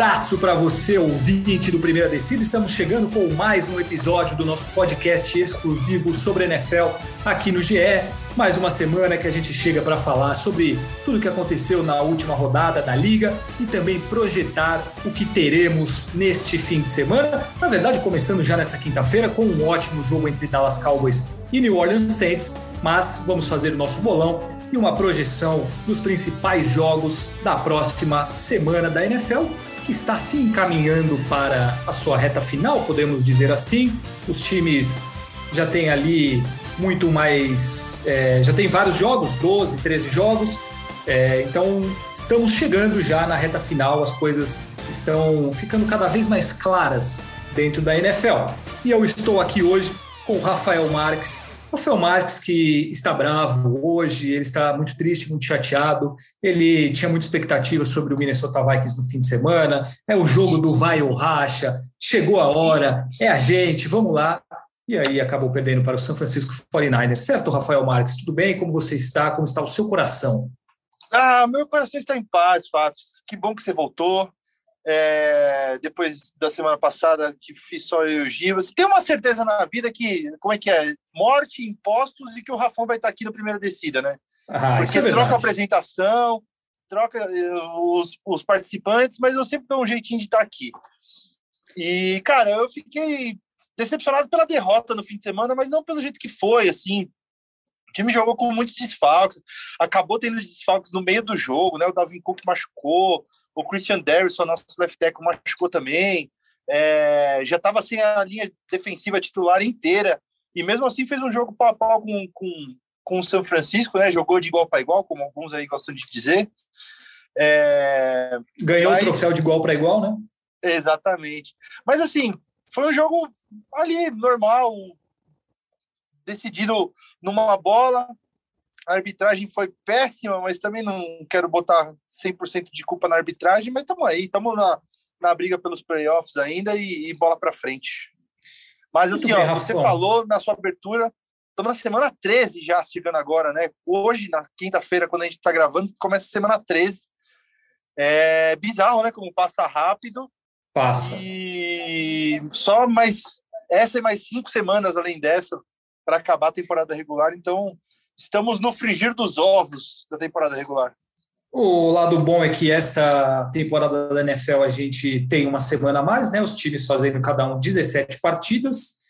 Abraço para você, ouvinte do Primeira Descida. Estamos chegando com mais um episódio do nosso podcast exclusivo sobre NFL aqui no GE. Mais uma semana que a gente chega para falar sobre tudo o que aconteceu na última rodada da liga e também projetar o que teremos neste fim de semana. Na verdade, começando já nessa quinta-feira com um ótimo jogo entre Dallas Cowboys e New Orleans Saints, mas vamos fazer o nosso bolão e uma projeção dos principais jogos da próxima semana da NFL que está se encaminhando para a sua reta final, podemos dizer assim. Os times já têm ali muito mais. É, já tem vários jogos 12, 13 jogos. É, então estamos chegando já na reta final, as coisas estão ficando cada vez mais claras dentro da NFL. E eu estou aqui hoje com Rafael Marques, Rafael Marques, que está bravo hoje, ele está muito triste, muito chateado. Ele tinha muita expectativa sobre o Minnesota Vikings no fim de semana. É o jogo do vai ou racha, chegou a hora, é a gente, vamos lá. E aí acabou perdendo para o São Francisco 49ers. Certo, Rafael Marques? Tudo bem? Como você está? Como está o seu coração? Ah, meu coração está em paz, Fábio. Que bom que você voltou é, depois da semana passada que fiz só eu e o Giva. Você tem uma certeza na vida que, como é que é? Morte, impostos e que o Rafão vai estar aqui na primeira descida, né? Ah, Porque é troca a apresentação, troca eh, os, os, participantes, mas eu sempre dou um jeitinho de estar aqui. E, cara, eu fiquei decepcionado pela derrota no fim de semana, mas não pelo jeito que foi, assim. O time jogou com muitos desfalques, acabou tendo desfalques no meio do jogo, né? O Davin Cook machucou, o Christian Derrisson, nosso left tackle, machucou também. É, já estava sem a linha defensiva titular inteira. E mesmo assim fez um jogo pau a pau com, com, com o São Francisco, né? Jogou de igual para igual, como alguns aí gostam de dizer. É, Ganhou mas, o troféu de igual para igual, né? Exatamente. Mas assim, foi um jogo ali, normal, decidido numa bola, a arbitragem foi péssima, mas também não quero botar 100% de culpa na arbitragem, mas estamos aí, estamos na, na briga pelos playoffs ainda e, e bola para frente. Mas assim, ó, você falou na sua abertura, estamos na semana 13 já, chegando agora, né? Hoje, na quinta-feira, quando a gente está gravando, começa a semana 13. É bizarro, né? Como passa rápido. Passa. E só mais essa e mais cinco semanas além dessa para acabar a temporada regular. Então, estamos no frigir dos ovos da temporada regular. O lado bom é que esta temporada da NFL a gente tem uma semana a mais, né? Os times fazendo cada um 17 partidas.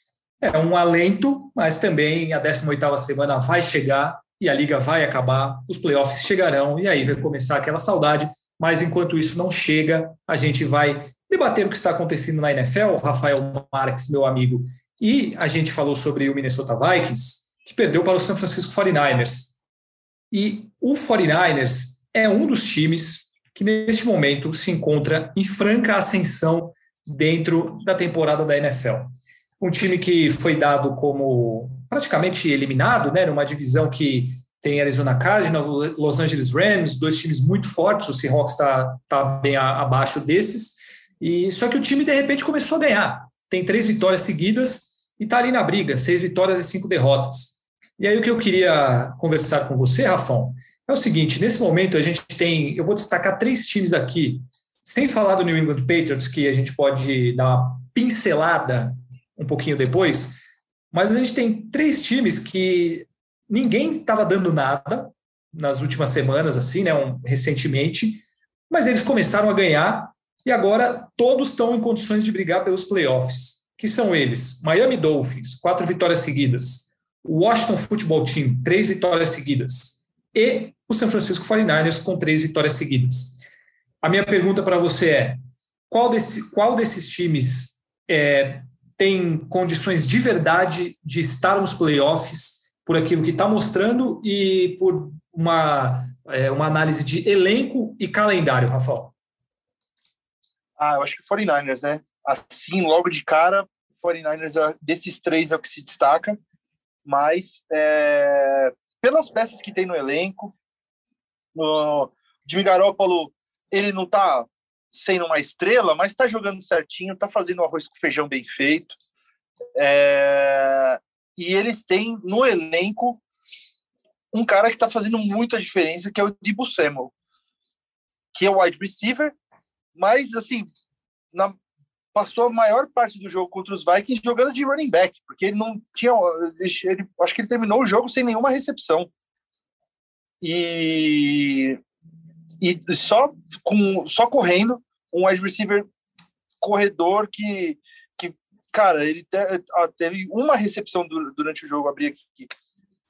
É um alento, mas também a 18ª semana vai chegar e a liga vai acabar, os playoffs chegarão e aí vai começar aquela saudade. Mas enquanto isso não chega, a gente vai debater o que está acontecendo na NFL. Rafael Marques, meu amigo, e a gente falou sobre o Minnesota Vikings que perdeu para o San Francisco 49ers. E o 49ers é um dos times que, neste momento, se encontra em franca ascensão dentro da temporada da NFL. Um time que foi dado como praticamente eliminado, né, numa divisão que tem Arizona Cardinals, Los Angeles Rams, dois times muito fortes, o Seahawks está tá bem abaixo desses, e só que o time de repente começou a ganhar. Tem três vitórias seguidas e está ali na briga, seis vitórias e cinco derrotas. E aí o que eu queria conversar com você, Rafão, é o seguinte: nesse momento a gente tem, eu vou destacar três times aqui, sem falar do New England Patriots, que a gente pode dar uma pincelada um pouquinho depois, mas a gente tem três times que ninguém estava dando nada nas últimas semanas, assim, né, um, recentemente, mas eles começaram a ganhar e agora todos estão em condições de brigar pelos playoffs, que são eles: Miami Dolphins, quatro vitórias seguidas. O Washington Football Team, três vitórias seguidas. E o San Francisco 49ers com três vitórias seguidas. A minha pergunta para você é: qual, desse, qual desses times é, tem condições de verdade de estar nos playoffs por aquilo que está mostrando e por uma, é, uma análise de elenco e calendário, Rafael? Ah, eu acho que 49ers, né? Assim, logo de cara, 49ers, desses três é o que se destaca mas é, as peças que tem no elenco. O Jimmy Garoppolo, ele não tá sendo uma estrela, mas tá jogando certinho, tá fazendo arroz com feijão bem feito. É... E eles têm no elenco um cara que está fazendo muita diferença, que é o Debo Samuel, que é o wide receiver, mas assim, na, passou a maior parte do jogo contra os Vikings jogando de running back, porque ele não tinha. Ele, acho que ele terminou o jogo sem nenhuma recepção. E, e só, com, só correndo, um wide receiver corredor que, que cara, ele teve uma recepção durante o jogo, abri aqui,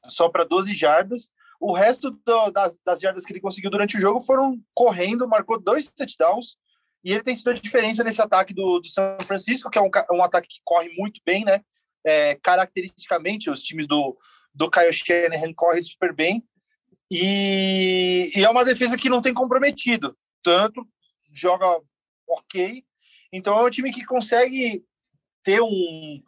só para 12 jardas. O resto do, das, das jardas que ele conseguiu durante o jogo foram correndo, marcou dois touchdowns e ele tem sido a diferença nesse ataque do, do São Francisco, que é um, um ataque que corre muito bem, né? É, caracteristicamente, os times do, do Kyle Shanahan correm super bem. E, e, é uma defesa que não tem comprometido. Tanto joga ok. Então é um time que consegue ter um,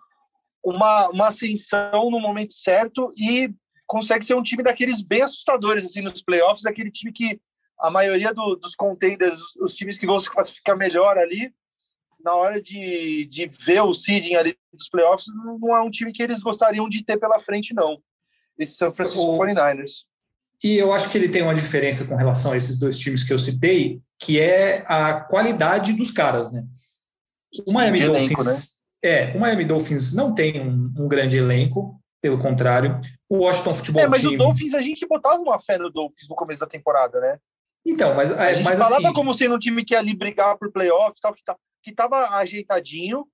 uma, uma ascensão no momento certo e consegue ser um time daqueles bem assustadores assim nos playoffs, aquele time que a maioria do, dos contenders, os times que vão se classificar melhor ali, na hora de, de ver o seeding ali dos playoffs, não é um time que eles gostariam de ter pela frente, não. Esse San Francisco o... 49ers. E eu acho que ele tem uma diferença com relação a esses dois times que eu citei, que é a qualidade dos caras, né? O Miami de Dolphins, elenco, né? é, o Miami Dolphins não tem um, um, grande elenco, pelo contrário. O Washington Futebol é, mas Team... o Dolphins a gente botava uma fé no Dolphins no começo da temporada, né? Então, mas a gente mas falava assim, como sendo um time que ia ali brigar por playoffs, tal, que, tá, que tava ajeitadinho.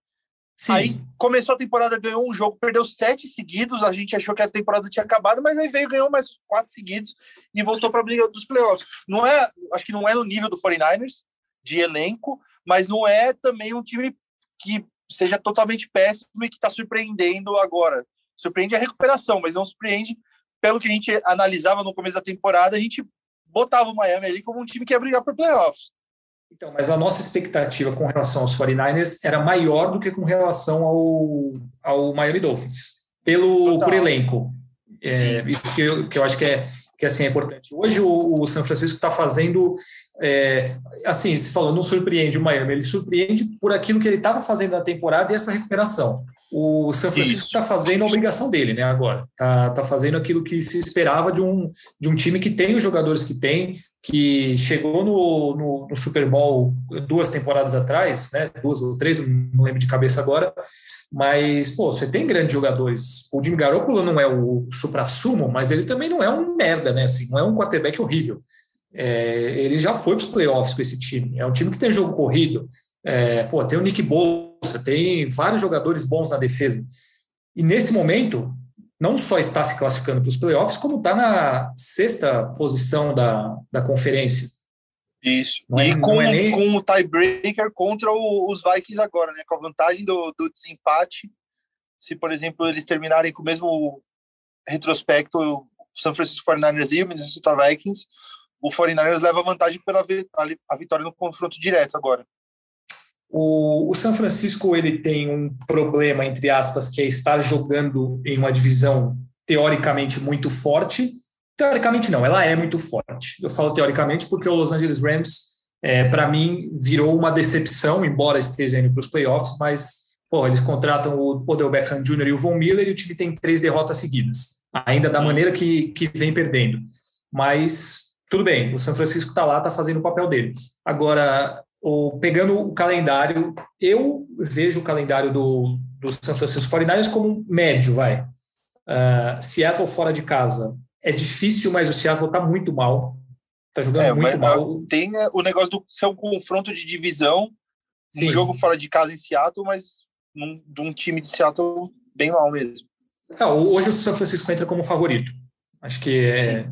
Sim. Aí começou a temporada, ganhou um jogo, perdeu sete seguidos. A gente achou que a temporada tinha acabado, mas aí veio ganhou mais quatro seguidos e voltou para a briga dos playoffs. Não é, acho que não é no nível do 49ers de elenco, mas não é também um time que seja totalmente péssimo e que está surpreendendo agora. Surpreende a recuperação, mas não surpreende pelo que a gente analisava no começo da temporada. A gente botava o Miami ali como um time que ia brigar por playoffs. Então, mas a nossa expectativa com relação aos 49ers era maior do que com relação ao, ao Miami Dolphins, pelo por elenco. É, isso que eu, que eu acho que é, que assim, é importante. Hoje o, o São Francisco está fazendo, é, assim, se falou, não surpreende o Miami, ele surpreende por aquilo que ele estava fazendo na temporada e essa recuperação o São Francisco está fazendo a obrigação dele, né? Agora está tá fazendo aquilo que se esperava de um, de um time que tem os jogadores que tem, que chegou no, no, no Super Bowl duas temporadas atrás, né? Duas ou três, não lembro de cabeça agora. Mas pô, você tem grandes jogadores. O Jimmy Garoppolo não é o supra-sumo, mas ele também não é um merda, né? Assim, não é um quarterback horrível. É, ele já foi para os playoffs com esse time. É um time que tem jogo corrido. É, pô, tem o Nick Bolsa, tem vários jogadores bons na defesa. E nesse momento, não só está se classificando para os playoffs, como está na sexta posição da, da conferência. Isso. É, e com, é nem... com o tiebreaker contra o, os Vikings agora, né? Com a vantagem do, do desempate. Se, por exemplo, eles terminarem com o mesmo retrospecto, o San Francisco 49ers e o Minnesota Vikings, o 49ers leva vantagem pela a vitória no confronto direto agora. O, o São Francisco ele tem um problema, entre aspas, que é estar jogando em uma divisão teoricamente muito forte. Teoricamente não, ela é muito forte. Eu falo teoricamente porque o Los Angeles Rams, é, para mim, virou uma decepção, embora esteja indo para os playoffs, mas pô, eles contratam o Odell Beckham Jr. e o Von Miller e o time tem três derrotas seguidas, ainda da maneira que, que vem perdendo. Mas tudo bem, o São Francisco está lá, está fazendo o papel dele. Agora, o, pegando o calendário, eu vejo o calendário do, do San Francisco 49ers como médio, vai. Uh, Seattle fora de casa é difícil, mas o Seattle está muito mal. Está jogando é, muito mal. Tem é, o negócio do ser um confronto de divisão, Sim. um jogo fora de casa em Seattle, mas num, de um time de Seattle bem mal mesmo. É, hoje o São Francisco entra como favorito. Acho que é,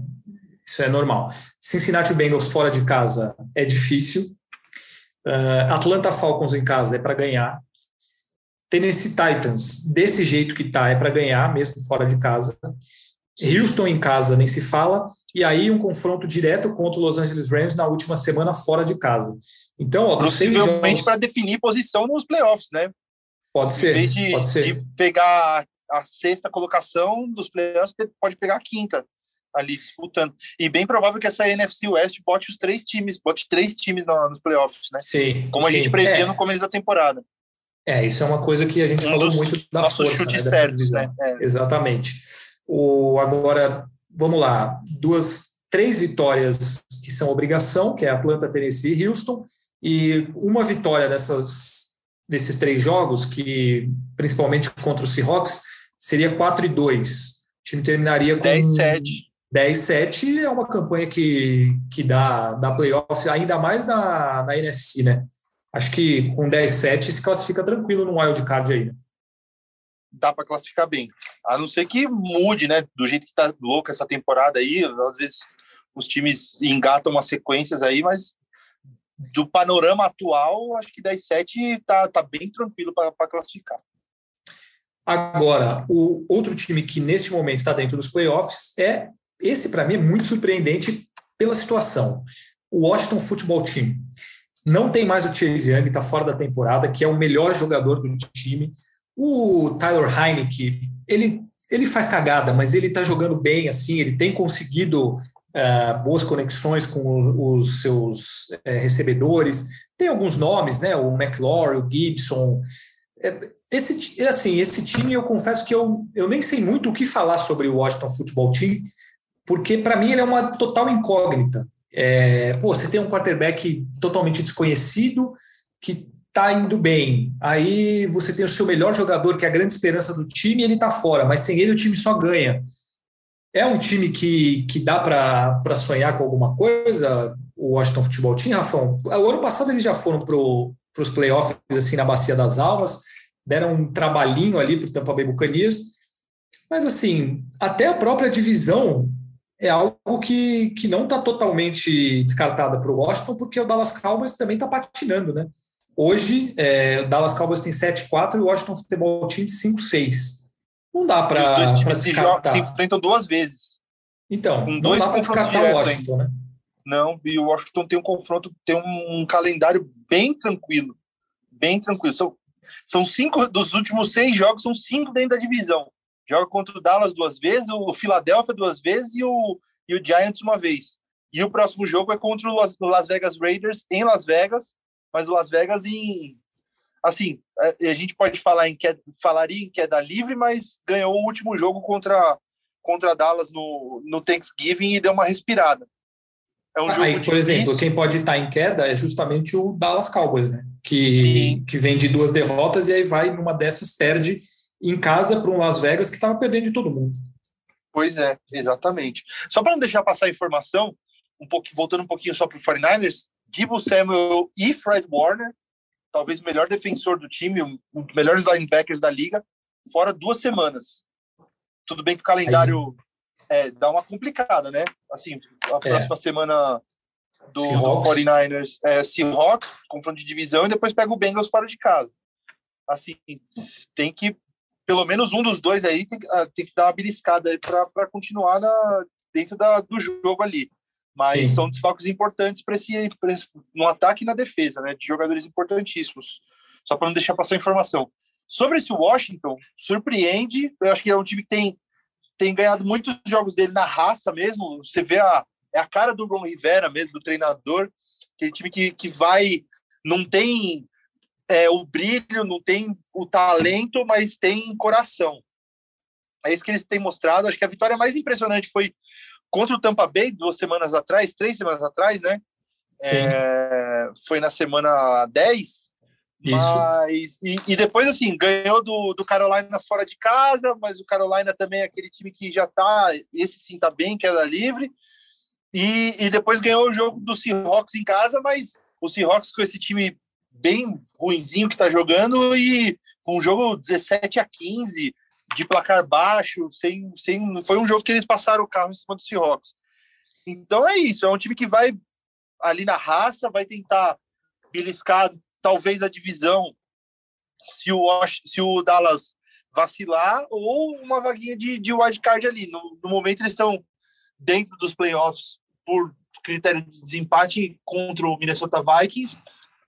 isso é normal. Cincinnati Bengals fora de casa é difícil. Uh, Atlanta Falcons em casa é para ganhar. Tennessee Titans, desse jeito que tá, é para ganhar, mesmo fora de casa. Houston em casa nem se fala. E aí um confronto direto contra o Los Angeles Rams na última semana fora de casa. Então, ó, possivelmente para definir posição nos playoffs, né? Pode ser. Em vez de, pode ser. de pegar a sexta colocação dos playoffs, pode pegar a quinta. Ali disputando. E bem provável que essa NFC West bote os três times, bote três times nos playoffs, né? Sim. Como a sim. gente previa é. no começo da temporada. É, isso é uma coisa que a gente Um falou muito da força né, certos, né? É. Exatamente. O, agora, vamos lá. Duas, três vitórias que são obrigação, que é Atlanta, Tennessee e Houston, e uma vitória dessas, desses três jogos, que principalmente contra o Seahawks, seria 4 e 2. O time terminaria com 10-7. 10-7 é uma campanha que, que dá, dá playoff, ainda mais na, na NFC, né? Acho que com 10-7 se classifica tranquilo no wild card aí. né? Dá para classificar bem. A não ser que mude, né? Do jeito que tá louca essa temporada aí, às vezes os times engatam umas sequências aí, mas do panorama atual, acho que 10-7 tá, tá bem tranquilo para classificar. Agora, o outro time que neste momento está dentro dos playoffs é esse para mim é muito surpreendente pela situação. O Washington Football Team não tem mais o Chase Young, está fora da temporada, que é o melhor jogador do time. O Tyler Heineke, ele ele faz cagada, mas ele está jogando bem, assim, ele tem conseguido uh, boas conexões com os seus uh, recebedores. Tem alguns nomes, né? O McLaurin, o Gibson. Esse, assim, esse time, eu confesso que eu, eu nem sei muito o que falar sobre o Washington Football Team, porque para mim ele é uma total incógnita. É, pô, você tem um quarterback totalmente desconhecido que tá indo bem. Aí você tem o seu melhor jogador, que é a grande esperança do time, e ele tá fora, mas sem ele o time só ganha. É um time que, que dá para sonhar com alguma coisa, o Washington Futebol Team, Rafão? O ano passado eles já foram para os playoffs assim, na Bacia das Almas, deram um trabalhinho ali para o Tampa Bay Buccaneers, mas assim, até a própria divisão é algo que, que não está totalmente descartada para o Washington, porque o Dallas Cowboys também está patinando, né? Hoje, é, o Dallas Cowboys tem 7-4 e o Washington Futebol Team 5-6. Não dá para descartar. Se, se enfrentam duas vezes. Então, Com não dois dá para descartar o Washington, né? Não, e o Washington tem um confronto, tem um calendário bem tranquilo. Bem tranquilo. São, são cinco dos últimos seis jogos, são cinco dentro da divisão. Joga contra o Dallas duas vezes, o Philadelphia duas vezes e o, e o Giants uma vez. E o próximo jogo é contra o Las, Vegas Raiders em Las Vegas, mas o Las Vegas em assim a, a gente pode falar em queda, falaria em queda livre, mas ganhou o último jogo contra contra Dallas no, no Thanksgiving e deu uma respirada. É um ah, jogo aí, por exemplo, quem pode estar em queda é justamente o Dallas Cowboys, né? Que, que vem de duas derrotas e aí vai numa dessas perde em casa para um Las Vegas que estava perdendo de todo mundo. Pois é, exatamente. Só para não deixar passar a informação, um pouco, voltando um pouquinho só para o 49ers, Debo Samuel e Fred Warner, talvez o melhor defensor do time, um dos melhores linebackers da liga, fora duas semanas. Tudo bem que o calendário é, dá uma complicada, né? Assim, a próxima é. semana do, do 49ers é Seahawks, confronto de divisão, e depois pega o Bengals fora de casa. Assim, tem que pelo menos um dos dois aí tem, tem que dar uma beliscada aí para continuar na, dentro da, do jogo ali. Mas Sim. são desfalques importantes para esse, esse, no ataque e na defesa, né? De jogadores importantíssimos. Só para não deixar passar informação. Sobre esse Washington, surpreende. Eu acho que é um time que tem, tem ganhado muitos jogos dele na raça mesmo. Você vê a, é a cara do Ron Rivera mesmo, do treinador. Aquele time que, que vai. Não tem é, o brilho, não tem o talento, mas tem coração. É isso que eles têm mostrado. Acho que a vitória mais impressionante foi contra o Tampa Bay, duas semanas atrás, três semanas atrás, né? É, foi na semana 10. Isso. Mas, e, e, depois, assim, ganhou do, do Carolina fora de casa, mas o Carolina também é aquele time que já tá, esse sim tá bem, queda livre. E, e depois ganhou o jogo do Seahawks em casa, mas o Seahawks com esse time bem ruinzinho que está jogando e um jogo 17 a 15 de placar baixo, sem, sem, foi um jogo que eles passaram o carro em cima do Seahawks. Então é isso, é um time que vai ali na raça, vai tentar beliscar talvez a divisão se o, se o Dallas vacilar ou uma vaguinha de, de wildcard ali. No, no momento eles estão dentro dos playoffs por critério de desempate contra o Minnesota Vikings,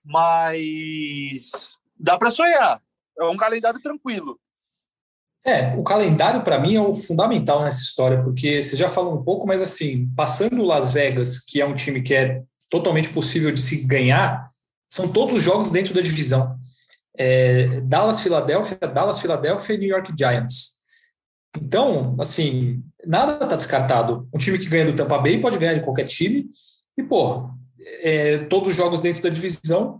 mas dá para sonhar. É um calendário tranquilo. É, o calendário para mim é o fundamental nessa história, porque você já falou um pouco, mas assim, passando Las Vegas, que é um time que é totalmente possível de se ganhar, são todos os jogos dentro da divisão. É, Dallas, Filadélfia, Dallas, Filadélfia e New York Giants. Então, assim, nada está descartado. Um time que ganha do Tampa Bay pode ganhar de qualquer time. E, pô, é, todos os jogos dentro da divisão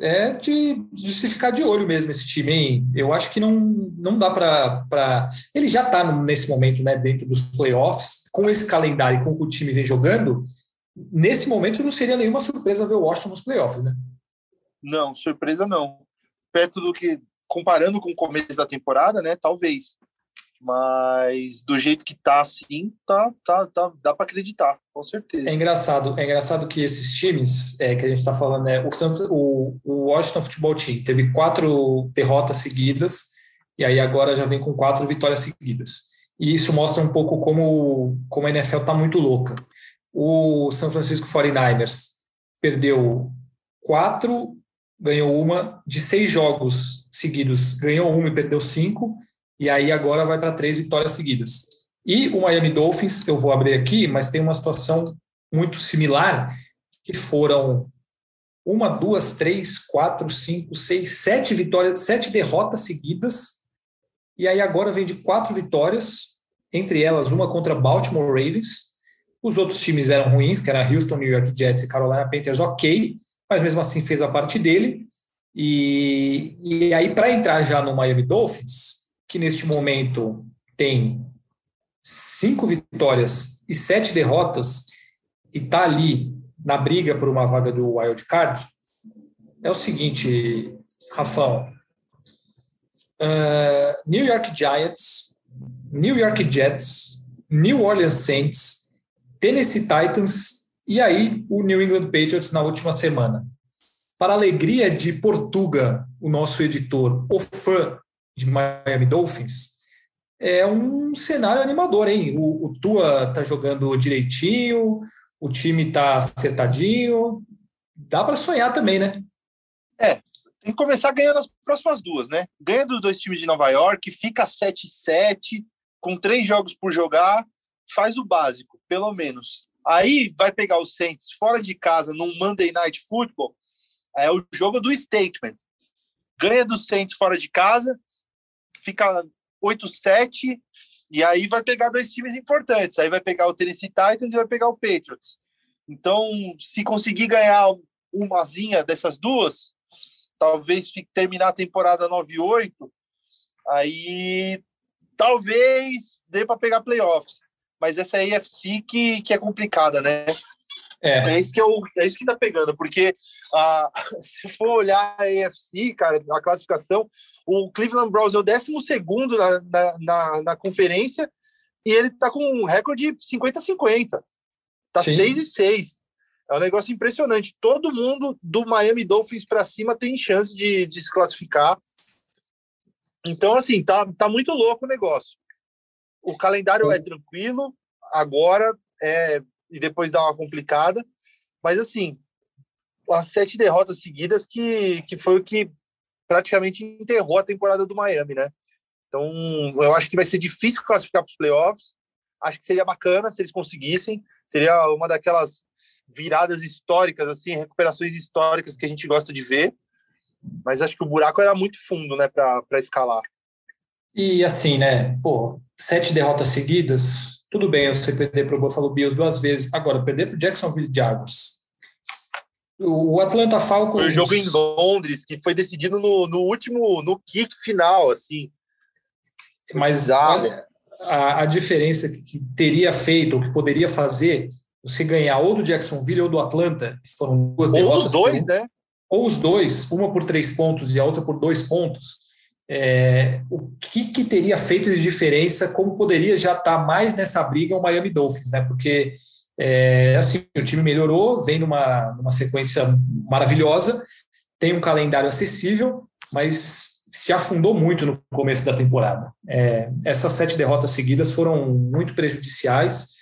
é de, de, se ficar de olho mesmo esse time, hein? Eu acho que não, não dá para. Ele já está nesse momento, né, dentro dos playoffs, com esse calendário, com o que o time vem jogando. Nesse momento, não seria nenhuma surpresa ver o Washington nos playoffs, né? Não, surpresa não. Perto do que. Comparando com o começo da temporada, né? Talvez. Mas do jeito que tá assim, tá, tá, tá dá para acreditar, com certeza. É engraçado, é engraçado que esses times é, que a gente está falando, né, o, o, o Washington Futebol Team teve quatro derrotas seguidas, e aí agora já vem com quatro vitórias seguidas. E isso mostra um pouco como, como a NFL está muito louca. O São Francisco 49ers perdeu quatro, ganhou uma, de seis jogos seguidos, ganhou uma e perdeu cinco, e aí agora vai para três vitórias seguidas. E o Miami Dolphins, eu vou abrir aqui, mas tem uma situação muito similar, que foram uma, duas, três, quatro, cinco, seis, sete vitórias, sete derrotas seguidas, e aí agora vem de quatro vitórias, entre elas uma contra Baltimore Ravens. Os outros times eram ruins, que era Houston, New York Jets e Carolina Panthers, ok, mas mesmo assim fez a parte dele. E, e aí, para entrar já no Miami Dolphins, que neste momento tem cinco vitórias e sete derrotas e está ali na briga por uma vaga do wild card, é o seguinte, Rafão. Uh, New York Giants, New York Jets, New Orleans Saints, Tennessee Titans e aí o New England Patriots na última semana. Para alegria de Portuga, o nosso editor, o fã de Miami Dolphins, é um cenário animador, hein? O, o Tua tá jogando direitinho, o time tá acertadinho, dá para sonhar também, né? É, tem que começar ganhando as próximas duas, né? Ganha dos dois times de Nova York, fica 7-7, com três jogos por jogar, faz o básico, pelo menos. Aí vai pegar os Saints fora de casa num Monday Night Football, é o jogo do statement. Ganha dos Saints fora de casa, fica 8-7, e aí vai pegar dois times importantes. Aí vai pegar o Tennessee Titans e vai pegar o Patriots. Então, se conseguir ganhar umazinha dessas duas, talvez terminar a temporada 9-8, aí talvez dê para pegar playoffs. Mas essa é a AFC que, que é complicada, né? É. é isso que eu, é isso que tá pegando, porque ah, se for olhar a AFC, cara, a classificação, o Cleveland Browns é o 12 na, na, na, na conferência e ele tá com um recorde 50-50. Tá 6 e 6. É um negócio impressionante. Todo mundo do Miami Dolphins para cima tem chance de, de se classificar. Então, assim, tá, tá muito louco o negócio. O calendário é tranquilo, agora é e depois dá uma complicada. Mas, assim, as sete derrotas seguidas que, que foi o que praticamente enterrou a temporada do Miami, né? Então, eu acho que vai ser difícil classificar para os playoffs. Acho que seria bacana se eles conseguissem. Seria uma daquelas viradas históricas, assim, recuperações históricas que a gente gosta de ver. Mas acho que o buraco era muito fundo, né, para escalar. E assim, né, pô, sete derrotas seguidas, tudo bem, você perder para o Buffalo Bills duas vezes. Agora, perder para o Jacksonville Jaguars. O Atlanta Falcons. Foi o jogo em Londres, que foi decidido no, no último, no kick final, assim. Mas olha, a, a diferença que teria feito, ou que poderia fazer, você ganhar ou do Jacksonville ou do Atlanta, que foram duas ou derrotas. Ou os dois, né? Ou os dois, uma por três pontos e a outra por dois pontos é, o que, que, teria feito de diferença, como poderia já estar tá mais nessa briga o Miami Dolphins, né? Porque é, assim, o time melhorou, vem numa, numa sequência maravilhosa, tem um calendário acessível, mas se afundou muito no começo da temporada. É, essas sete derrotas seguidas foram muito prejudiciais,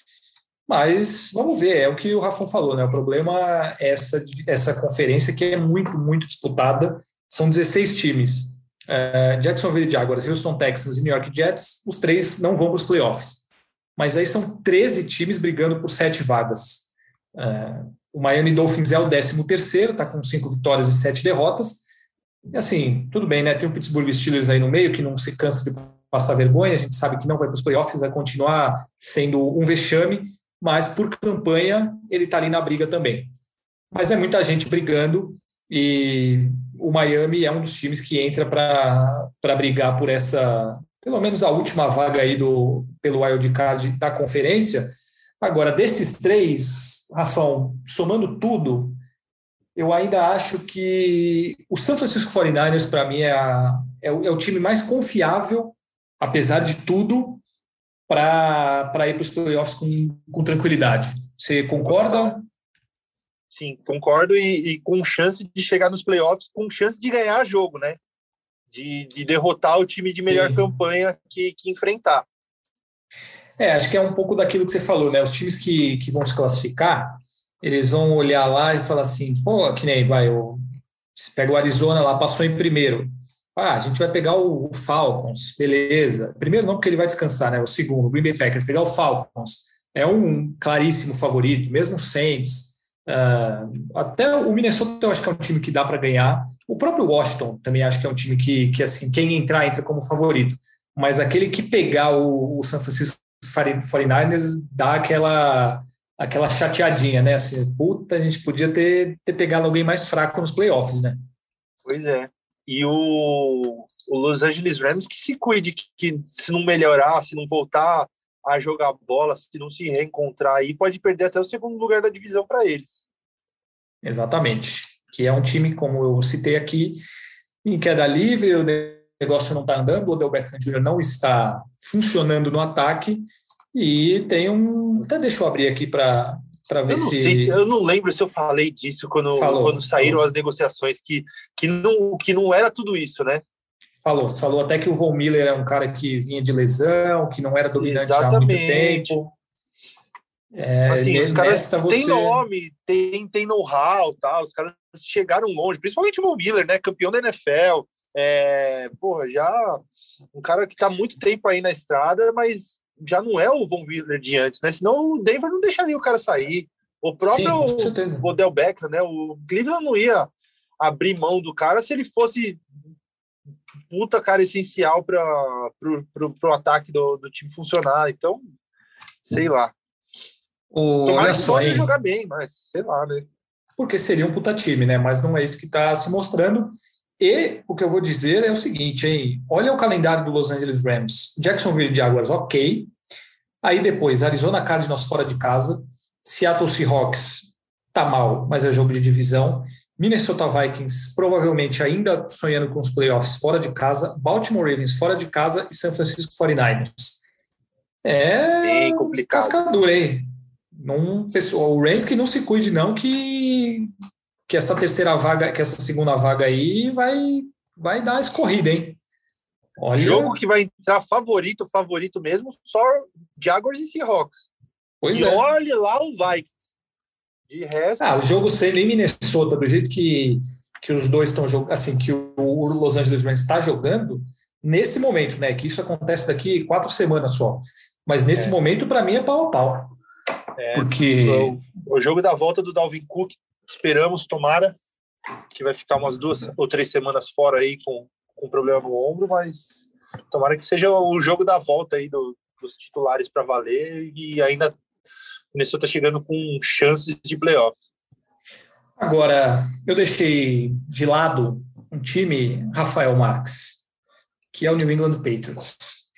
mas vamos ver, é o que o Rafão falou, né? O problema é essa, essa conferência que é muito, muito disputada. São 16 times é, Jacksonville Jaguars, Houston Texans e New York Jets, os três não vão para os playoffs. Mas aí são 13 times brigando por sete vagas. É, o Miami Dolphins é o 13 terceiro, está com cinco vitórias e sete derrotas. E assim, tudo bem, né? Tem o Pittsburgh Steelers aí no meio, que não se cansa de passar vergonha, a gente sabe que não vai para os playoffs, vai continuar sendo um vexame, mas por campanha ele está ali na briga também. Mas é muita gente brigando e o Miami é um dos times que entra para brigar por essa, pelo menos a última vaga aí do, pelo wild card da conferência. Agora, desses três, Rafão, somando tudo, eu ainda acho que o San Francisco 49ers, para mim, é, a, é, o, é, o, time mais confiável, apesar de tudo, para ir para os playoffs com, com tranquilidade. Você concorda? Sim, concordo e, e, com chance de chegar nos playoffs, com chance de ganhar jogo, né? De, de derrotar o time de melhor Sim. campanha que, que enfrentar. É, acho que é um pouco daquilo que você falou, né? Os times que, que vão se classificar, eles vão olhar lá e falar assim, pô, que nem vai, o, se pega o Arizona lá, passou em primeiro. Ah, a gente vai pegar o, o Falcons, beleza. Primeiro não, porque ele vai descansar, né? O segundo, o Green Bay Packers, pegar o Falcons. É um claríssimo favorito, mesmo o Saints. Uh, até o Minnesota eu acho que é um time que dá para ganhar. O próprio Washington também acho que é um time que, que assim, quem entrar entra como favorito. Mas aquele que pegar o, o San Francisco 49ers dá aquela aquela chateadinha, né? Assim, puta, a gente podia ter, ter pegado alguém mais fraco nos playoffs, né? Pois é. E o, o Los Angeles Rams que se cuide, que, que se não melhorar, se não voltar a jogar bola, se não se reencontrar aí, pode perder até o segundo lugar da divisão para eles. Exatamente. Que é um time, como eu citei aqui, em queda livre, o negócio não está andando, o Beckham Jr. não está funcionando no ataque, e tem um. Até deixa eu abrir aqui para para ver eu se... se... Eu não lembro se eu falei disso quando, falou, quando saíram falou. as negociações, que, que, não, que não era tudo isso, né? Falou. Falou até que o Von Miller é um cara que vinha de lesão, que não era dominante Exatamente. há muito tempo. É, assim, os caras você... têm nome, tem, tem know-how, tá? os caras chegaram longe, principalmente o Von Miller, né? Campeão da NFL. É, porra, já um cara que está muito tempo aí na estrada, mas já não é o Von Miller de antes, né? Senão o Denver não deixaria o cara sair. O próprio Sim, Odell Beckham, né? O Cleveland não ia abrir mão do cara se ele fosse puta cara essencial para o ataque do, do time funcionar. Então, sei lá. O, Tomara que pode jogar bem, mas sei lá, né? Porque seria um puta time, né? Mas não é isso que está se mostrando. E o que eu vou dizer é o seguinte, hein? Olha o calendário do Los Angeles Rams. Jacksonville Jaguars, ok. Aí depois, Arizona Cardinals fora de casa. Seattle Seahawks tá mal, mas é jogo de divisão. Minnesota Vikings provavelmente ainda sonhando com os playoffs fora de casa, Baltimore Ravens fora de casa e San Francisco 49ers. É Bem complicado. Cascadura, hein? Não, pessoal, o Rams que não se cuide não que que essa terceira vaga, que essa segunda vaga aí vai vai dar escorrida, hein? Olha... Jogo que vai entrar favorito, favorito mesmo, só Jaguars e Seahawks. Pois e é. olhe lá o Vikings. De resto. Ah, o jogo sendo em Minnesota, do jeito que, que os dois estão jogando, assim, que o Los Angeles Rams está jogando, nesse momento, né? Que isso acontece daqui quatro semanas só. Mas nesse é. momento, para mim, é pau a pau. É, Porque. O, o, jogo da volta do Dalvin Cook, esperamos, tomara, que vai ficar umas duas ou três semanas fora aí com, com problema no ombro, mas tomara que seja o jogo da volta aí do, dos titulares para valer e ainda Minnesota chegando com chances de playoff. Agora, eu deixei de lado um time, Rafael Marques, que é o New England Patriots.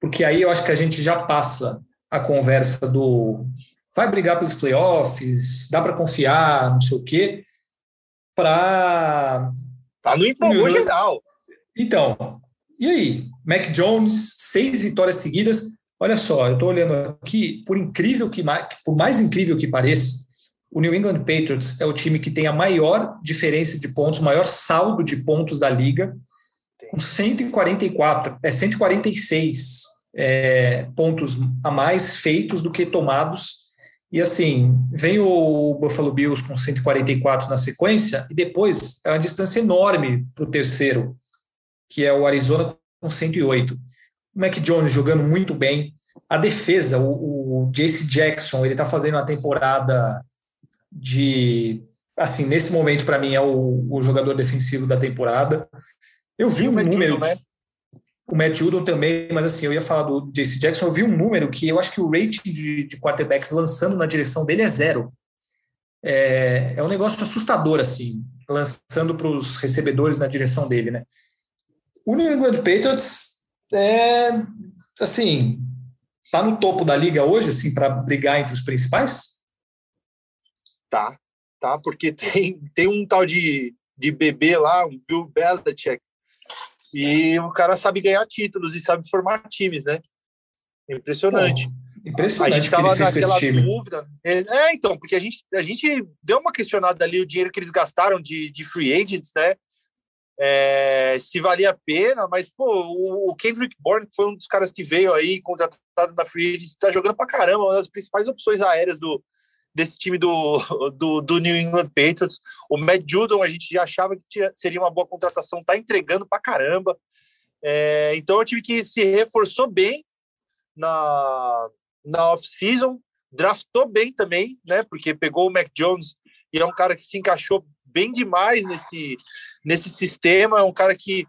Porque aí eu acho que a gente já passa a conversa do vai brigar pelos playoffs, dá para confiar, não sei o quê, para. Tá no empolgou geral. Então, e aí? Mac Jones, seis vitórias seguidas, Olha só, eu estou olhando aqui, por incrível que por mais incrível que pareça, o New England Patriots é o time que tem a maior diferença de pontos, maior saldo de pontos da liga, com 144, é 146 é, pontos a mais feitos do que tomados. E assim, vem o Buffalo Bills com 144 na sequência, e depois é uma distância enorme para o terceiro, que é o Arizona com 108. O Mac Jones jogando muito bem. A defesa, o, o Jace Jackson, ele está fazendo uma temporada de. Assim, nesse momento, para mim, é o, o, jogador defensivo da temporada. Eu vi um número. Né? O Matt Judon também, mas assim, eu ia falar do Jace Jackson. Eu vi um número que eu acho que o rating de, de quarterbacks lançando na direção dele é zero. É, é um negócio assustador, assim, lançando para os recebedores na direção dele, né? O New England Patriots é, assim, tá no topo da liga hoje, assim, para brigar entre os principais? Tá, tá, porque tem, tem um tal de, de bebê lá, um Bill Belichick, e o cara sabe ganhar títulos e sabe formar times, né? Impressionante. Pô, impressionante a gente tava naquela dúvida. É, é, então, porque a gente, a gente deu uma questionada ali o dinheiro que eles gastaram de, de free agents, né? É, se valia a pena, mas pô, o, Kendrick Bourne foi um dos caras que veio aí contratado na Free está jogando para caramba, uma das principais opções aéreas do, desse time do, do, do, New England Patriots. O Matt Judon, a gente já achava que tinha, seria uma boa contratação, tá entregando para caramba. É, então, é um time que se reforçou bem na, na off-season, draftou bem também, né? Porque pegou o Mac Jones e é um cara que se encaixou bem demais nesse, nesse sistema. É um cara que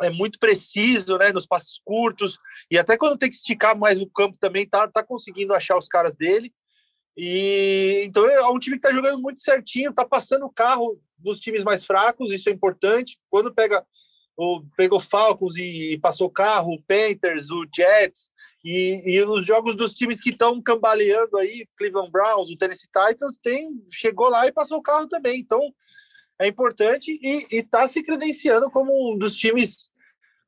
é muito preciso, né, nos passos curtos e até quando tem que esticar mais o campo também tá, tá conseguindo achar os caras dele. E então é um time que tá jogando muito certinho, tá passando o carro dos times mais fracos, isso é importante. Quando pega o pegou Falcons e passou o carro, o Panthers, o Jets, e, e nos jogos dos times que estão cambaleando aí, Cleveland Browns, o Tennessee Titans, tem, chegou lá e passou o carro também. Então, é importante e está se credenciando como um dos times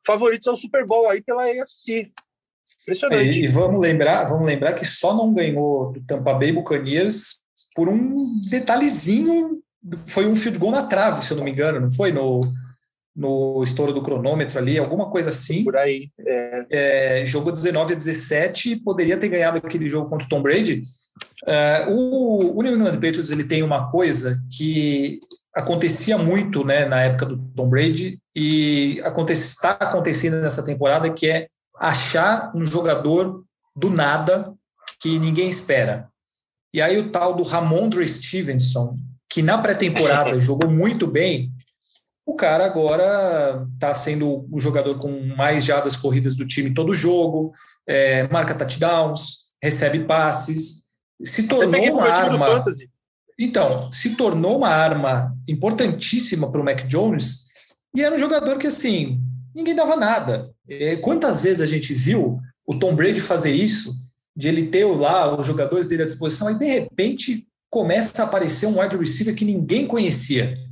favoritos ao Super Bowl aí pela AFC. Impressionante. É, e, vamos lembrar, vamos lembrar que só não ganhou do Tampa Bay Buccaneers por um detalhezinho, foi um field goal na trave, se eu não me engano, não foi no no estouro do cronômetro ali, alguma coisa assim. Por aí. É. É, jogou 19 a 17, poderia ter ganhado aquele jogo contra o Tom Brady. É, o, o, New England Patriots ele tem uma coisa que acontecia muito né, na época do Tom Brady e está acontecendo nessa temporada, que é achar um jogador do nada que ninguém espera. E aí o tal do Ramondre Stevenson, que na pré-temporada jogou muito bem, o cara agora está sendo o jogador com mais jadas corridas do time todo jogo, é, marca touchdowns, recebe passes, se tornou uma arma. Então, se tornou uma arma importantíssima para o Mac Jones e era um jogador que assim ninguém dava nada. É, quantas vezes a gente viu o Tom Brady fazer isso, de ele ter lá os jogadores dele à disposição, e de repente começa a aparecer um wide receiver que ninguém conhecia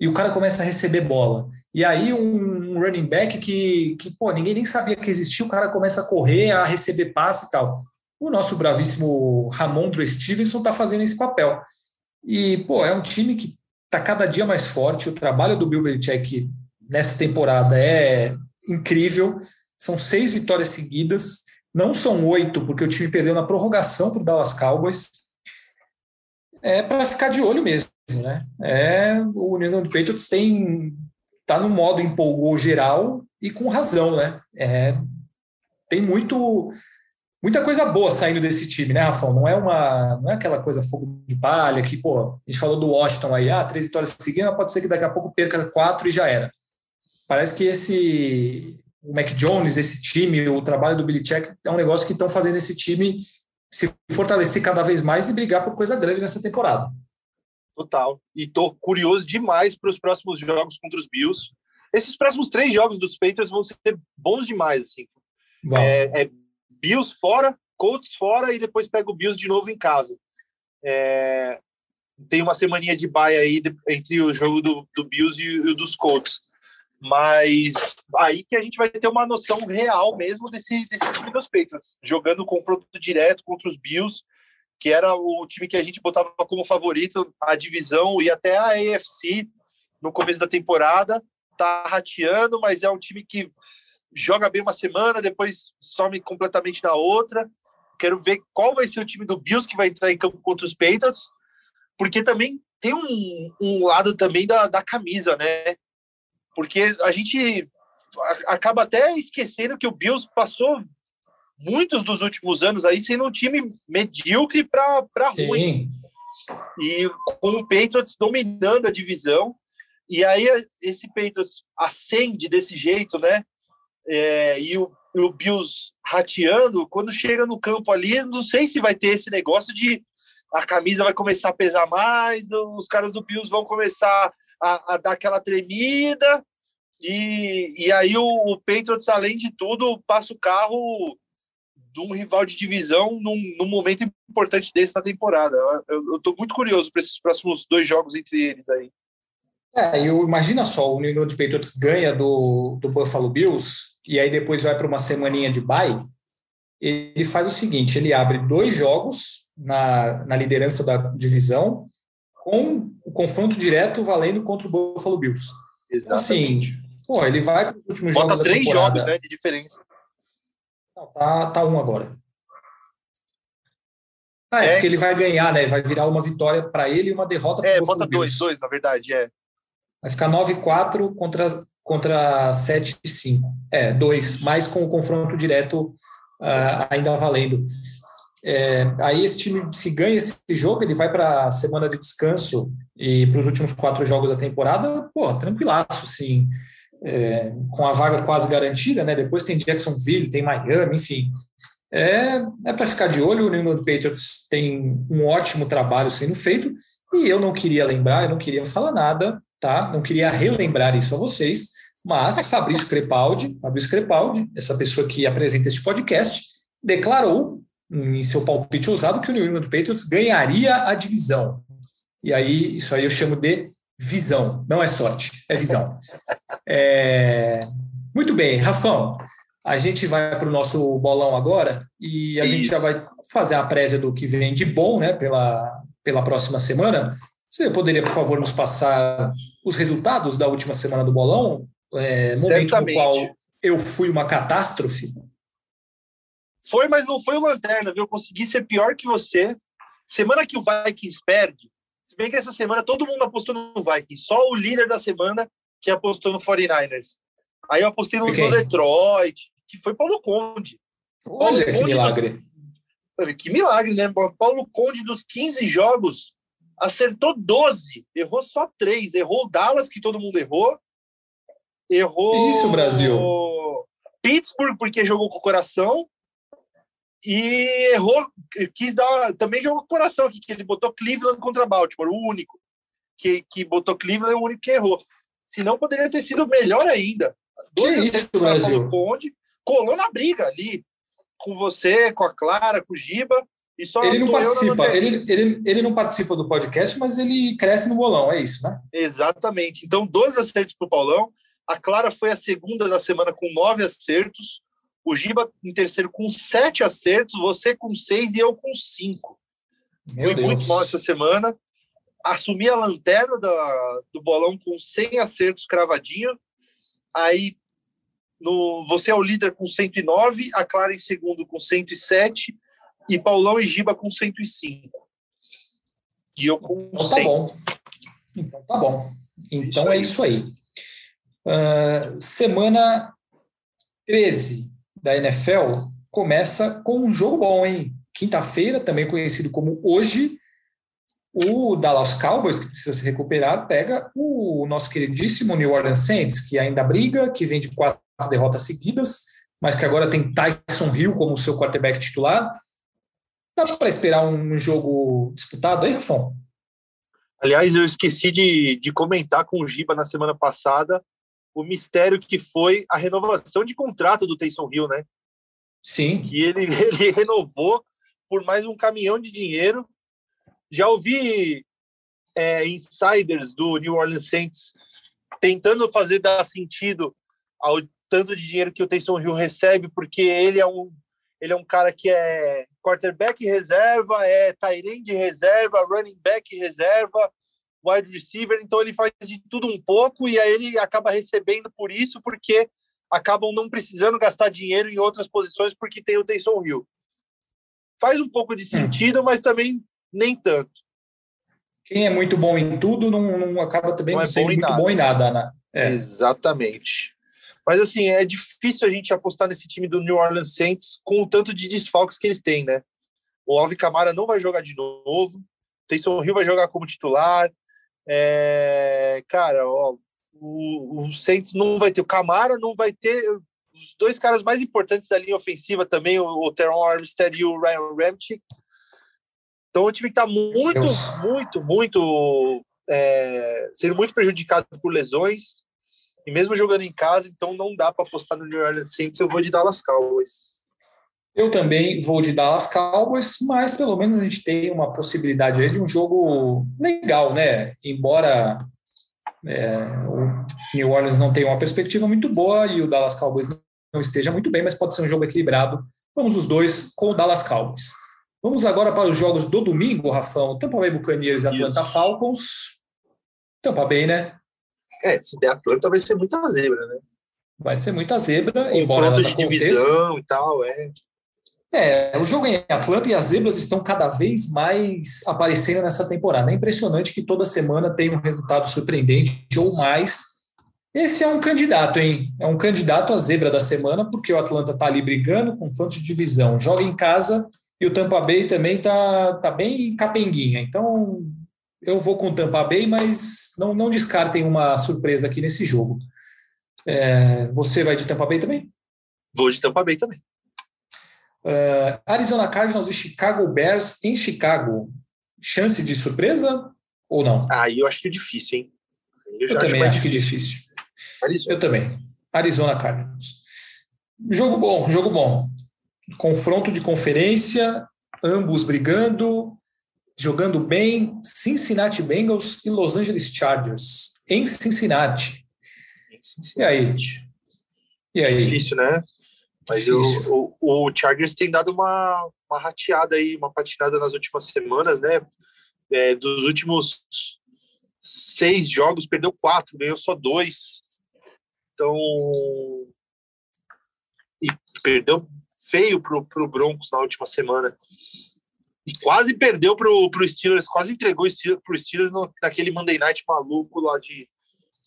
e o cara começa a receber bola. E aí um, running back que, que pô, ninguém nem sabia que existia, o cara começa a correr, a receber passe e tal. O nosso bravíssimo Ramondre Stevenson está fazendo esse papel. E, pô, é um time que está cada dia mais forte. O trabalho do Bill Belichick nessa temporada é incrível. São seis vitórias seguidas. Não são oito, porque o time perdeu na prorrogação para o Dallas Cowboys. É para ficar de olho mesmo né? É, o New England Patriots tem tá no modo empolgou geral e com razão, né? É, tem muito muita coisa boa saindo desse time, né, Rafão? Não é uma não é aquela coisa fogo de palha que, pô, a gente falou do Washington aí, ah, três vitórias seguidas, pode ser que daqui a pouco perca quatro e já era. Parece que esse o Mac Jones, esse time, o trabalho do Billy Check é um negócio que estão fazendo esse time se fortalecer cada vez mais e brigar por coisa grande nessa temporada. Total. E tô curioso demais para os próximos jogos contra os Bills. Esses próximos três jogos dos Patriots vão ser bons demais, assim. É, é, Bills fora, Colts fora e depois pega o Bills de novo em casa. É, tem uma semaninha de baia aí de, entre o jogo do, do Bills e, e o dos Colts. Mas aí que a gente vai ter uma noção real mesmo desse, desse time dos Patriots, jogando confronto direto contra os Bills que era o time que a gente botava como favorito a divisão e até a AFC no começo da temporada. Tá rateando, mas é um time que joga bem uma semana, depois some completamente na outra. Quero ver qual vai ser o time do Bills que vai entrar em campo contra os Patriots, porque também tem um, um lado também da, da camisa, né? Porque a gente acaba até esquecendo que o Bills passou muitos dos últimos anos aí sendo um time medíocre para ruim. E com o Patriots dominando a divisão. E aí esse Patriots acende desse jeito, né? É, e, o, o Bills rateando, quando chega no campo ali, não sei se vai ter esse negócio de a camisa vai começar a pesar mais, os caras do Bills vão começar a, a dar aquela tremida, e, e aí o, o Patriots, além de tudo, passa o carro de um rival de divisão num, num momento importante desse na temporada. Eu estou muito curioso para esses próximos dois jogos entre eles aí. É, eu imagina só, o New England Patriots ganha do, do Buffalo Bills e aí depois vai para uma semaninha de bye. Ele faz o seguinte: ele abre dois jogos na, na liderança da divisão com o confronto direto valendo contra o Buffalo Bills. Então, assim, Exatamente. Assim, pô, ele vai para os últimos Bota jogos. Três jogos né, de diferença. Tá, tá um agora. Ah, é, é, porque ele vai ganhar, né? Vai virar uma vitória para ele e uma derrota para É, bota dois, dois, na verdade, é. Vai ficar 9-4 contra, contra 7-5. É, dois, mais com o confronto direto uh, ainda valendo. É, aí esse time, se ganha esse jogo, ele vai para a semana de descanso e para os últimos quatro jogos da temporada, pô, tranquilaço, sim é, com a vaga quase garantida, né? Depois tem Jacksonville, tem Miami, enfim. É, é para ficar de olho. O New England Patriots tem um ótimo trabalho sendo feito e eu não queria lembrar, eu não queria falar nada, tá? Não queria relembrar isso a vocês, mas Fabrício Crepaldi, Fabrício Crepaldi, essa pessoa que apresenta este podcast, declarou em seu palpite ousado que o New England Patriots ganharia a divisão. E aí, isso aí eu chamo de visão, não é sorte, é visão. É... Muito bem, Rafão, a gente vai para o nosso bolão agora e a Isso. gente já vai fazer a prévia do que vem de bom né, pela, pela próxima semana. Você poderia, por favor, nos passar os resultados da última semana do bolão? É, momento no qual eu fui uma catástrofe? Foi, mas não foi o Lanterna, viu? Eu consegui ser pior que você. Semana que o Vikings perde, se bem que essa semana todo mundo apostou no Vikings, só o líder da semana que apostou no 49ers. Aí eu apostei no, okay. no Detroit, que foi Paulo Conde. Olha Paulo que Conde milagre. Dos... Que milagre, né? Paulo Conde dos 15 jogos acertou 12, errou só 3. Errou o Dallas, que todo mundo errou. Errou. Isso, Brasil. Pittsburgh, porque jogou com o coração e errou, quis dar, também jogou coração aqui, que ele botou Cleveland contra Baltimore, o único que, que botou Cleveland é o único que errou. Se não, poderia ter sido melhor ainda. Dois que isso, Brasil? Conde, colou na briga ali, com você, com a Clara, com o Giba, e só ele não participa, ele, ele, ele não participa do podcast, mas ele cresce no bolão, é isso, né? Exatamente. Então, dois acertos para o Paulão. A Clara foi a segunda da semana com nove acertos o Giba em terceiro com sete acertos, você com seis e eu com cinco. Meu Foi Deus. muito mal essa semana. Assumi a lanterna da, do bolão com 100 acertos cravadinho. Aí no, você é o líder com 109, a Clara em segundo com 107 e Paulão e Giba com 105. E eu com então, 100. Tá bom. Então tá bom. Então isso é isso aí. Uh, semana 13 da NFL começa com um jogo bom, hein? Quinta-feira, também conhecido como hoje, o Dallas Cowboys, que precisa se recuperar, pega o nosso queridíssimo New Orleans Saints, que ainda briga, que vem de quatro derrotas seguidas, mas que agora tem Tyson Hill como seu quarterback titular. Dá para esperar um jogo disputado aí, Rafão? Aliás, eu esqueci de, de comentar com o Giba na semana passada o mistério que foi a renovação de contrato do Taysom Hill, né? Sim. Que ele, ele renovou por mais um caminhão de dinheiro. Já ouvi é, insiders do New Orleans Saints tentando fazer dar sentido ao tanto de dinheiro que o Taysom Hill recebe, porque ele é um ele é um cara que é quarterback reserva, é tight reserva, running back reserva, wide receiver, então ele faz de tudo um pouco e aí ele acaba recebendo por isso, porque acabam não precisando gastar dinheiro em outras posições porque tem o Taysom Hill. Faz um pouco de hum. sentido, mas também nem tanto. Quem é muito bom em tudo não, não acaba também não, é sendo bom muito nada. bom em nada, né? É. Exatamente. Mas assim, é difícil a gente apostar nesse time do New Orleans Saints com o tanto de desfalques que eles têm, né? O Alvin Kamara não vai jogar de novo. Taysom Hill vai jogar como titular. É, cara, ó, o, o Saints não vai ter o Camara, não vai ter os dois caras mais importantes da linha ofensiva também, o, o Teron Armstead e o Ryan Ramchick. Então o time está muito, muito, muito é, sendo muito prejudicado por lesões e mesmo jogando em casa, então não dá para apostar no New Orleans Saints. Eu vou de Dallas Cowboys. Eu também vou de Dallas Cowboys, mas pelo menos a gente tem uma possibilidade aí de um jogo legal, né? Embora é, o New Orleans não tenha uma perspectiva muito boa e o Dallas Cowboys não esteja muito bem, mas pode ser um jogo equilibrado. Vamos os dois com o Dallas Cowboys. Vamos agora para os jogos do domingo, Rafão. Tampa Bay Buccaneers e Atlanta Isso. Falcons. Tampa Bay, né? É, se der Atlanta vai ser muita zebra, né? Vai ser muita zebra, embora elas de divisão e tal, é. É, o jogo em Atlanta e as zebras estão cada vez mais aparecendo nessa temporada. É impressionante que toda semana tem um resultado surpreendente ou mais. Esse é um candidato, hein? É um candidato à zebra da semana, porque o Atlanta está ali brigando com fonte de divisão, joga em casa e o Tampa Bay também está tá bem capenguinha. Então, eu vou com o Tampa Bay, mas não, não descartem uma surpresa aqui nesse jogo. É, você vai de Tampa Bay também? Vou de Tampa Bay também. Uh, Arizona Cardinals e Chicago Bears em Chicago. Chance de surpresa ou não? Aí eu acho que é difícil, hein? Eu, eu também acho difícil. que é difícil. Arizona. Eu também. Arizona Cardinals. Jogo bom, jogo bom. Confronto de conferência, ambos brigando, jogando bem. Cincinnati Bengals e Los Angeles Chargers em Cincinnati. E aí? E aí? Difícil, né? Mas o, o, o, Chargers tem dado uma, uma rateada aí, uma patinada nas últimas semanas, né? É, dos últimos seis jogos, perdeu quatro, ganhou só dois. Então. E perdeu feio pro, pro Broncos na última semana. E quase perdeu pro, pro Steelers, quase entregou o Steelers, pro Steelers no, naquele Monday Night maluco lá de,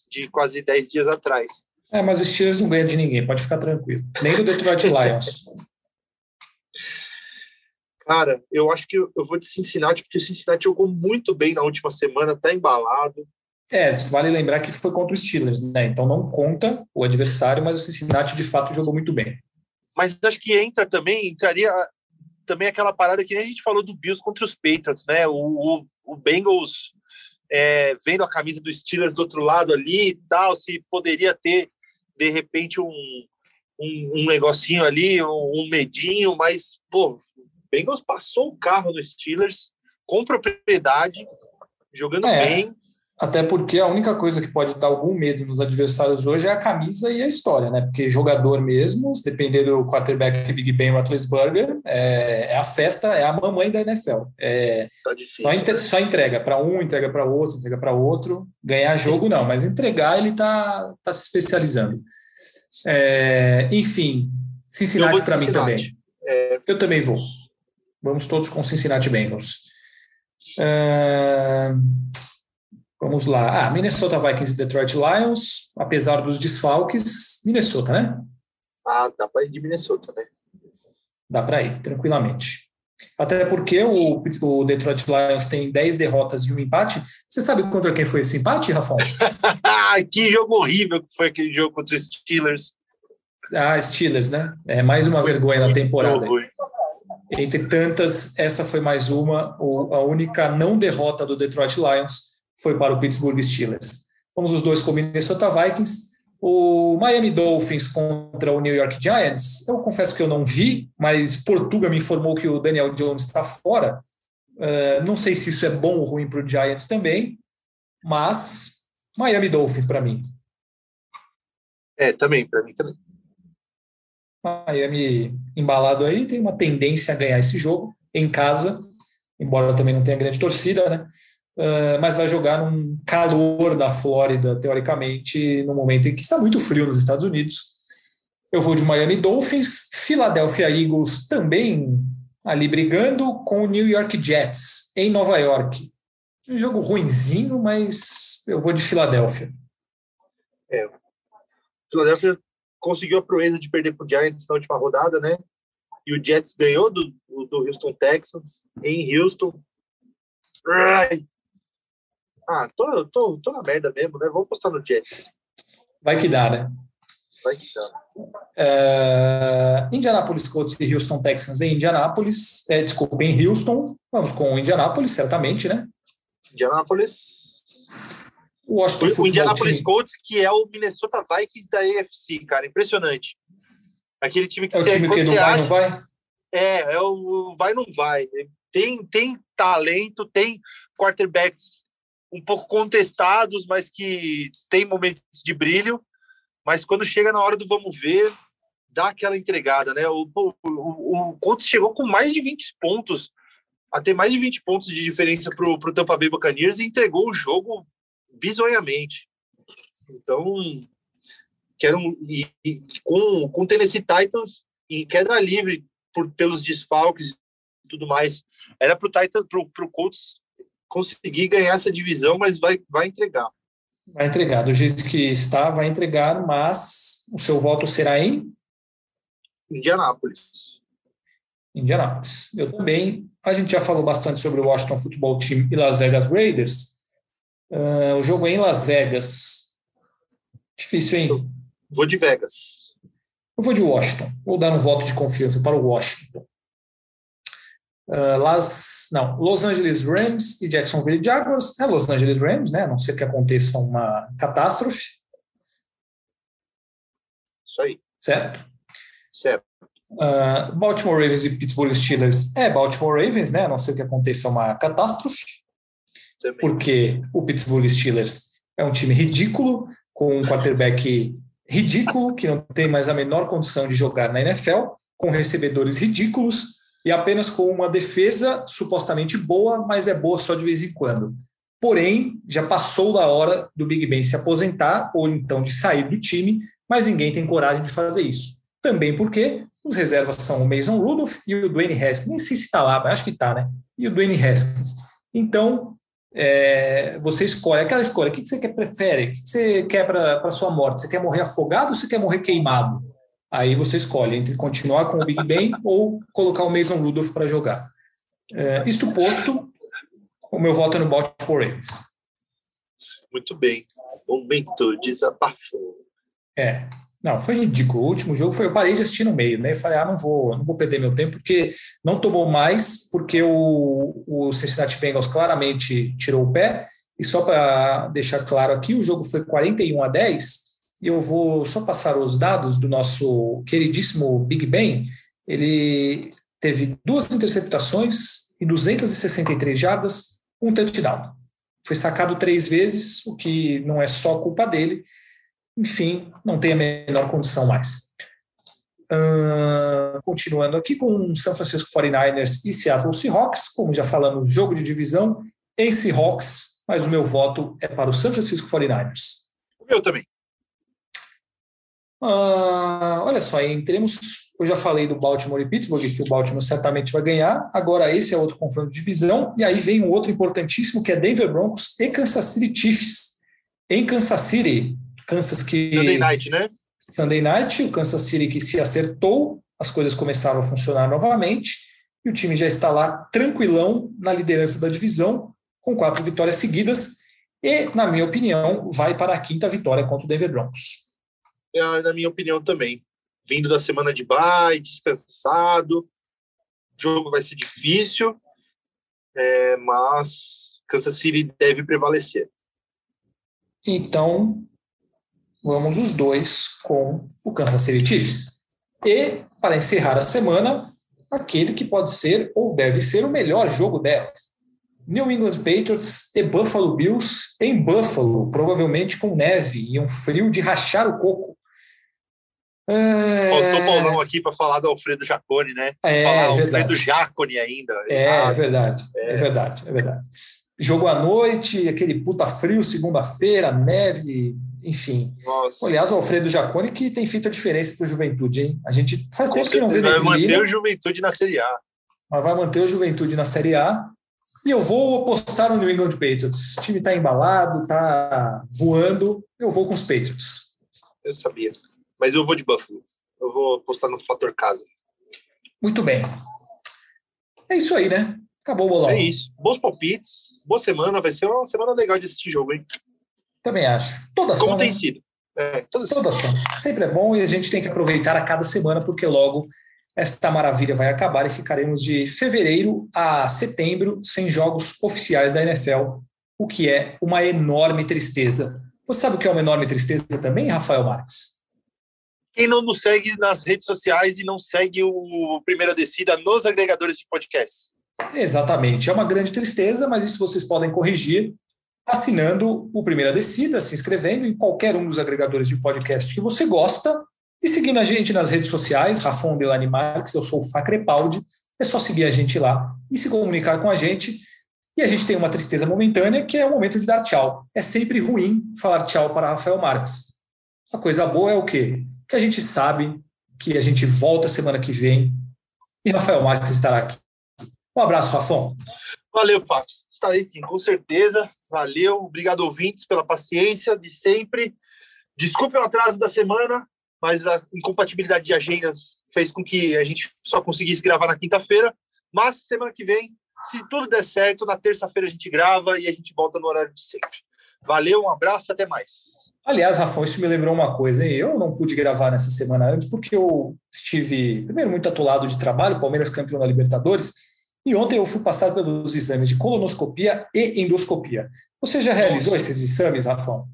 de quase dez dias atrás. É, mas os Steelers não ganham de ninguém, pode ficar tranquilo. Nem do Detroit Lions. Cara, eu acho que eu vou de Cincinnati, porque o Cincinnati jogou muito bem na última semana, tá embalado. É, vale lembrar que foi contra os Steelers, né? Então não conta o adversário, mas o Cincinnati de fato jogou muito bem. Mas acho que entra também, entraria também aquela parada que nem a gente falou do Bills contra os Patriots, né? O, o, o Bengals é, vendo a camisa dos Steelers do outro lado ali e tal, se poderia ter de repente um, um, um negocinho ali, um, um, medinho, mas, pô, Bengals passou o carro no Steelers com propriedade, jogando é, bem. Até porque a única coisa que pode dar algum medo nos adversários hoje é a camisa e a história, né? Porque jogador mesmo, dependendo do quarterback Big Ben Roethlisberger, é, é a festa, é a mamãe da NFL. É, tá difícil, só, né? só entrega para um, entrega para outro, entrega para outro. Ganhar jogo não, mas entregar ele tá, tá se especializando. É, enfim, Cincinnati para mim também. É... Eu também vou. Vamos todos com Cincinnati Bengals. É... Vamos lá. Ah, Minnesota Vikings e Detroit Lions, apesar dos desfalques, Minnesota, né? Ah, dá para ir de Minnesota, né? Dá para ir, tranquilamente. Até porque o, o, Detroit Lions tem 10 derrotas e um empate. Você sabe contra quem foi esse empate, Rafael? que jogo horrível que foi aquele jogo contra os Steelers. Ah, Steelers, né? É mais uma foi vergonha na temporada. Ruim. Entre tantas, essa foi mais uma, a única não derrota do Detroit Lions foi para o Pittsburgh Steelers. Vamos os dois com o Minnesota Vikings. O Miami Dolphins contra o New York Giants, eu confesso que eu não vi, mas Portuga me informou que o Daniel Jones está fora. Uh, não sei se isso é bom ou ruim para o Giants também, mas Miami Dolphins para mim. É, também, para mim também. Miami embalado aí, tem uma tendência a ganhar esse jogo em casa, embora também não tenha grande torcida, né? Uh, mas vai jogar num calor da Flórida, teoricamente, no momento em que está muito frio nos Estados Unidos. Eu vou de Miami Dolphins, Philadelphia Eagles também ali brigando com o New York Jets em Nova York. Um jogo ruinzinho, mas eu vou de Filadélfia. É. Filadélfia conseguiu a proeza de perder para o Giants na última rodada, né? E o Jets ganhou do, do Houston Texans em Houston. Ai. Ah, tô, tô, tô na merda mesmo, né? Vamos postar no Jets. Vai que dá, né? Vai que dá. Uh, Indianapolis Colts e Houston Texans em Indianapolis. É, desculpa, em Houston. Vamos com Indianapolis, certamente, né? Indianapolis. O, Washington o, o Indianapolis Team. Colts, que é o Minnesota Vikings da AFC, cara. Impressionante. Aquele time que é o time que não vai, acha, não vai? É, é o vai, não vai. Tem, tem talento, tem quarterbacks um pouco contestados, mas que tem momentos de brilho. Mas quando chega na hora do vamos ver, dá aquela entregada, né? O, o, o, o Colts chegou com mais de 20 pontos, até mais de 20 pontos de diferença para o Tampa Bay Buccaneers e entregou o jogo bizonhamente. Então, quero e, e, com, com o Tennessee Titans em queda livre por, pelos desfalques e tudo mais, era para o Titans, para o Colts conseguir ganhar essa divisão, mas vai, vai entregar. Vai entregar, do jeito que está, vai entregar, mas o seu voto será em? Indianápolis. Indianápolis. Eu também. A gente já falou bastante sobre o Washington Football Team e Las Vegas Raiders. Uh, o jogo é em Las Vegas. Difícil, hein? Eu vou de Vegas. Eu vou de Washington. Vou dar um voto de confiança para o Washington. Uh, Las, não, Los Angeles Rams e Jacksonville Jaguars. É Los Angeles Rams, né? A não ser que aconteça uma catástrofe. Isso aí. Certo? Certo. Uh, Baltimore Ravens e Pittsburgh Steelers é Baltimore Ravens, né? A não ser que aconteça uma catástrofe. Também. Porque o Pittsburgh Steelers é um time ridículo, com um quarterback ridículo, que não tem mais a menor condição de jogar na NFL, com recebedores ridículos e apenas com uma defesa supostamente boa, mas é boa só de vez em quando. Porém, já passou da hora do Big Ben se aposentar ou então de sair do time, mas ninguém tem coragem de fazer isso. Também porque os reservas são o Mason Rudolph e o Dwayne Haskins. Nem sei se está lá, mas acho que está, né? E o Dwayne Haskins. Então, é, você escolhe aquela escolha. O que você quer, prefere? O que você quer para sua morte? Você quer morrer afogado ou você quer morrer queimado? Aí você escolhe entre continuar com o Big Ben ou colocar o Mason Rudolph para jogar. É, isto posto, o meu voto é no Baltimore Ravens. Muito bem. Momento desabafou. É. Não, foi ridículo. O último jogo foi eu parei de assistir no meio, né? falei, ah, não vou, não vou perder meu tempo, porque não tomou mais, porque o, o Cincinnati Bengals claramente tirou o pé. E só para deixar claro aqui, o jogo foi 41 a 10 e eu vou só passar os dados do nosso queridíssimo Big Ben. Ele teve duas interceptações e 263 jardas, um touchdown. Foi sacado três vezes, o que não é só culpa dele. Enfim, não tem a menor condição mais. Uh, continuando aqui com São Francisco 49ers e Seattle Seahawks, como já falamos, jogo de divisão em Seahawks, mas o meu voto é para o São Francisco 49ers. O meu também. Ah, olha só, entremos. Eu já falei do Baltimore e Pittsburgh, que o Baltimore certamente vai ganhar. Agora, esse é outro confronto de divisão. E aí vem um outro importantíssimo, que é Denver Broncos e Kansas City Chiefs. Em Kansas City, Kansas que. Sunday night, né? Sunday night, o Kansas City que se acertou, as coisas começaram a funcionar novamente. E o time já está lá tranquilão na liderança da divisão, com quatro vitórias seguidas. E, na minha opinião, vai para a quinta vitória contra o Denver Broncos na minha opinião também. Vindo da semana de bye, descansado, o jogo vai ser difícil, é, mas Kansas City deve prevalecer. Então, vamos os dois com o Kansas City Chiefs. E, para encerrar a semana, aquele que pode ser ou deve ser o melhor jogo dela. New England Patriots e Buffalo Bills em Buffalo, provavelmente com neve e um frio de rachar o coco. É... Faltou bolão aqui para falar do Alfredo Jacone, né? É, falar Alfredo Jacone ainda. É, é verdade, é. é. verdade, é verdade. Jogo à noite, aquele puta frio, segunda-feira, neve, enfim. Nossa. Aliás, o Alfredo Jacone que tem feito a diferença para o Juventude, hein? A gente faz Com tempo que não vê Vai manter o Juventude na Série A. Mas vai manter o Juventude na Série A. E eu vou apostar no New England Patriots. O time está embalado, está voando. Eu vou com os Patriots. Eu sabia mas eu vou de Buffalo. Eu vou apostar no fator casa. Muito bem. É isso aí, né? Acabou o bolão. É isso. Bons palpites. Boa semana. Vai ser uma semana legal de assistir jogo, hein? Também acho. Toda ação, Como tem né? sido. É, toda Toda ação. Sempre é bom e a gente tem que aproveitar a cada semana, porque logo esta maravilha vai acabar e ficaremos de fevereiro a setembro sem jogos oficiais da NFL, o que é uma enorme tristeza. Você sabe o que é uma enorme tristeza também, Rafael Marques? Quem não nos segue nas redes sociais e não segue o Primeira Descida nos agregadores de podcast. Exatamente. É uma grande tristeza, mas isso vocês podem corrigir assinando o Primeira Descida, se inscrevendo em qualquer um dos agregadores de podcast que você gosta e seguindo a gente nas redes sociais, Rafão Delani Marques, eu sou o Facrepaldi, é só seguir a gente lá e se comunicar com a gente. E a gente tem uma tristeza momentânea, que é o momento de dar tchau. É sempre ruim falar tchau para Rafael Marques. A coisa boa é o quê? Que a gente sabe que a gente volta semana que vem e Rafael Marques estará aqui. Um abraço, Rafão. Valeu, Fafs. Estarei sim, com certeza. Valeu. Obrigado, ouvintes, pela paciência de sempre. Desculpe o atraso da semana, mas a incompatibilidade de agendas fez com que a gente só conseguisse gravar na quinta-feira. Mas semana que vem, se tudo der certo, na terça-feira a gente grava e a gente volta no horário de sempre. Valeu, um abraço, até mais. Aliás, Rafão, isso me lembrou uma coisa. hein? Eu não pude gravar nessa semana antes porque eu estive, primeiro, muito atolado de trabalho, Palmeiras campeão da Libertadores, e ontem eu fui passar pelos exames de colonoscopia e endoscopia. Você já realizou esses exames, Rafão?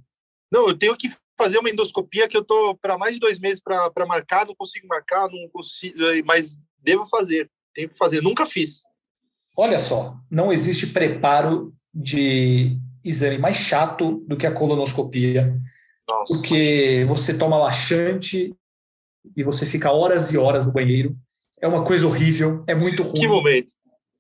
Não, eu tenho que fazer uma endoscopia que eu tô para mais de dois meses para marcar, não consigo marcar, não consigo, mas devo fazer. Tenho que fazer, nunca fiz. Olha só, não existe preparo de exame mais chato do que a colonoscopia, Nossa. porque você toma laxante e você fica horas e horas no banheiro. É uma coisa horrível, é muito ruim. Que momento.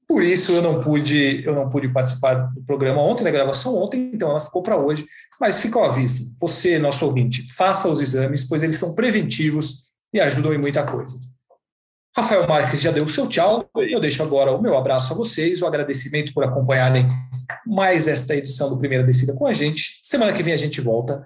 Por isso eu não pude, eu não pude participar do programa ontem, da gravação ontem, então ela ficou para hoje. Mas fica o aviso, você, nosso ouvinte, faça os exames, pois eles são preventivos e ajudam em muita coisa. Rafael Marques já deu o seu tchau. Eu deixo agora o meu abraço a vocês, o agradecimento por acompanharem mais esta edição do Primeira Descida com a gente. Semana que vem a gente volta.